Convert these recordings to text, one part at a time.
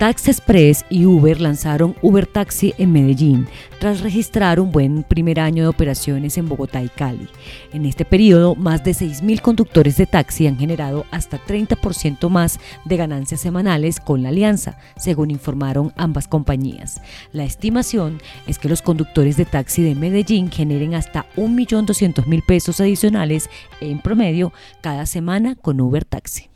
Tax Express y Uber lanzaron Uber Taxi en Medellín tras registrar un buen primer año de operaciones en Bogotá y Cali. En este periodo, más de 6.000 conductores de taxi han generado hasta 30% más de ganancias semanales con la alianza, según informaron ambas compañías. La estimación es que los conductores de taxi de Medellín generen hasta 1.200.000 pesos adicionales en promedio cada semana con Uber Taxi.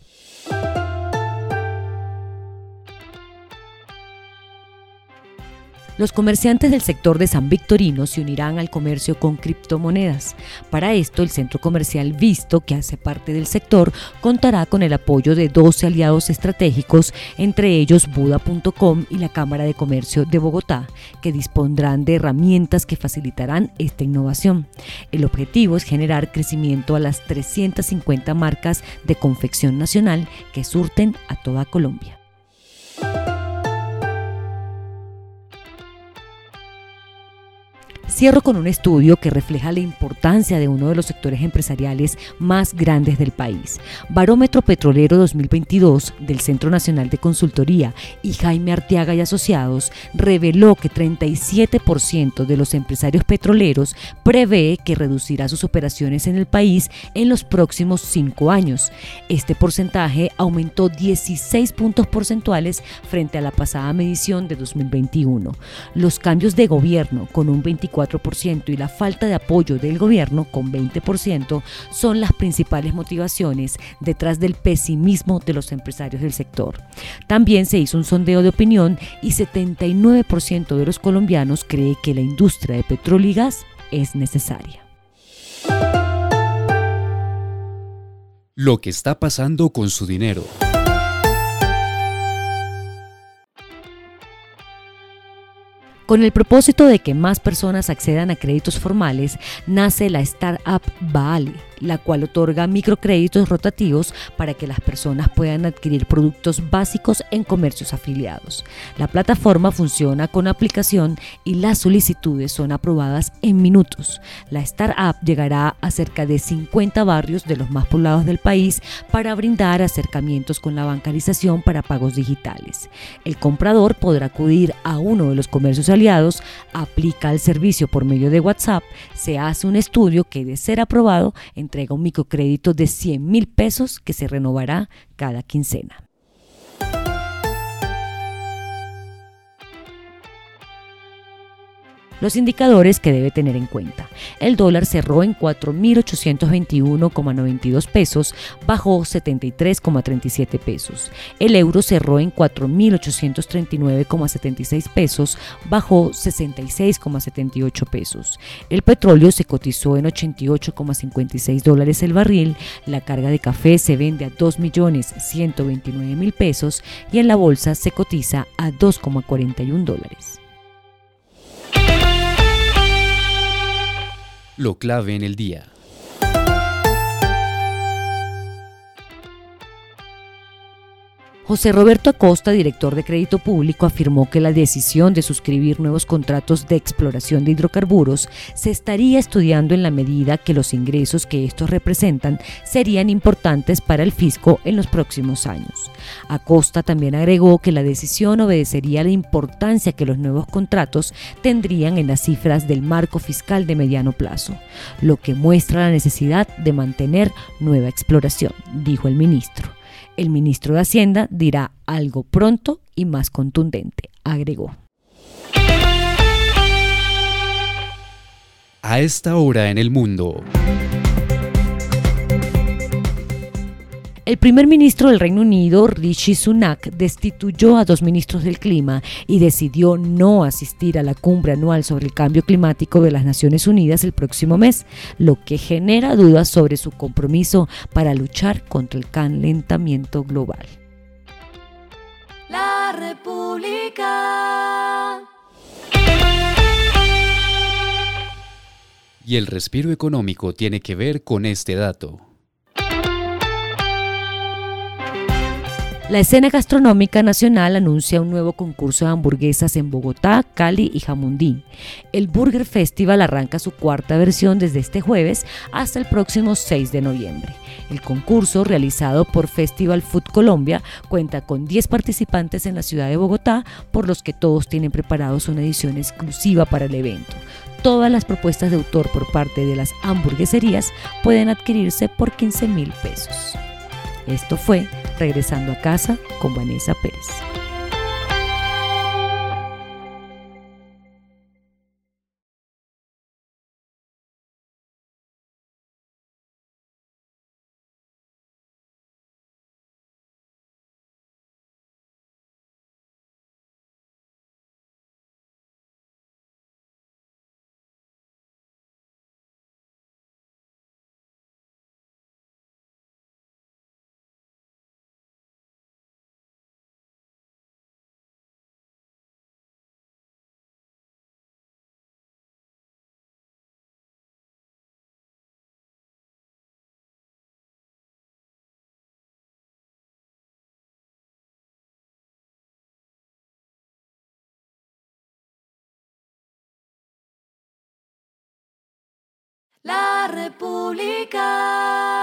Los comerciantes del sector de San Victorino se unirán al comercio con criptomonedas. Para esto, el centro comercial Visto, que hace parte del sector, contará con el apoyo de 12 aliados estratégicos, entre ellos Buda.com y la Cámara de Comercio de Bogotá, que dispondrán de herramientas que facilitarán esta innovación. El objetivo es generar crecimiento a las 350 marcas de confección nacional que surten a toda Colombia. Cierro con un estudio que refleja la importancia de uno de los sectores empresariales más grandes del país. Barómetro Petrolero 2022 del Centro Nacional de Consultoría y Jaime Arteaga y Asociados reveló que 37% de los empresarios petroleros prevé que reducirá sus operaciones en el país en los próximos cinco años. Este porcentaje aumentó 16 puntos porcentuales frente a la pasada medición de 2021. Los cambios de gobierno con un 24 y la falta de apoyo del gobierno con 20% son las principales motivaciones detrás del pesimismo de los empresarios del sector. También se hizo un sondeo de opinión y 79% de los colombianos cree que la industria de petróleo y gas es necesaria. Lo que está pasando con su dinero. Con el propósito de que más personas accedan a créditos formales, nace la startup Baale la cual otorga microcréditos rotativos para que las personas puedan adquirir productos básicos en comercios afiliados. La plataforma funciona con aplicación y las solicitudes son aprobadas en minutos. La startup llegará a cerca de 50 barrios de los más poblados del país para brindar acercamientos con la bancarización para pagos digitales. El comprador podrá acudir a uno de los comercios aliados, aplica el servicio por medio de WhatsApp, se hace un estudio que de ser aprobado entrega un microcrédito de 100 mil pesos que se renovará cada quincena. Los indicadores que debe tener en cuenta. El dólar cerró en 4.821,92 pesos, bajó 73,37 pesos. El euro cerró en 4.839,76 pesos, bajó 66,78 pesos. El petróleo se cotizó en 88,56 dólares el barril. La carga de café se vende a 2.129.000 pesos y en la bolsa se cotiza a 2,41 dólares. Lo clave en el día. José Roberto Acosta, director de Crédito Público, afirmó que la decisión de suscribir nuevos contratos de exploración de hidrocarburos se estaría estudiando en la medida que los ingresos que estos representan serían importantes para el fisco en los próximos años. Acosta también agregó que la decisión obedecería a la importancia que los nuevos contratos tendrían en las cifras del marco fiscal de mediano plazo, lo que muestra la necesidad de mantener nueva exploración, dijo el ministro. El ministro de Hacienda dirá algo pronto y más contundente, agregó. A esta hora en el mundo. El primer ministro del Reino Unido, Rishi Sunak, destituyó a dos ministros del clima y decidió no asistir a la cumbre anual sobre el cambio climático de las Naciones Unidas el próximo mes, lo que genera dudas sobre su compromiso para luchar contra el calentamiento global. La República. Y el respiro económico tiene que ver con este dato. La escena gastronómica nacional anuncia un nuevo concurso de hamburguesas en Bogotá, Cali y Jamundí. El Burger Festival arranca su cuarta versión desde este jueves hasta el próximo 6 de noviembre. El concurso, realizado por Festival Food Colombia, cuenta con 10 participantes en la ciudad de Bogotá, por los que todos tienen preparados una edición exclusiva para el evento. Todas las propuestas de autor por parte de las hamburgueserías pueden adquirirse por 15 mil pesos. Esto fue Regresando a casa con Vanessa Pérez. La República.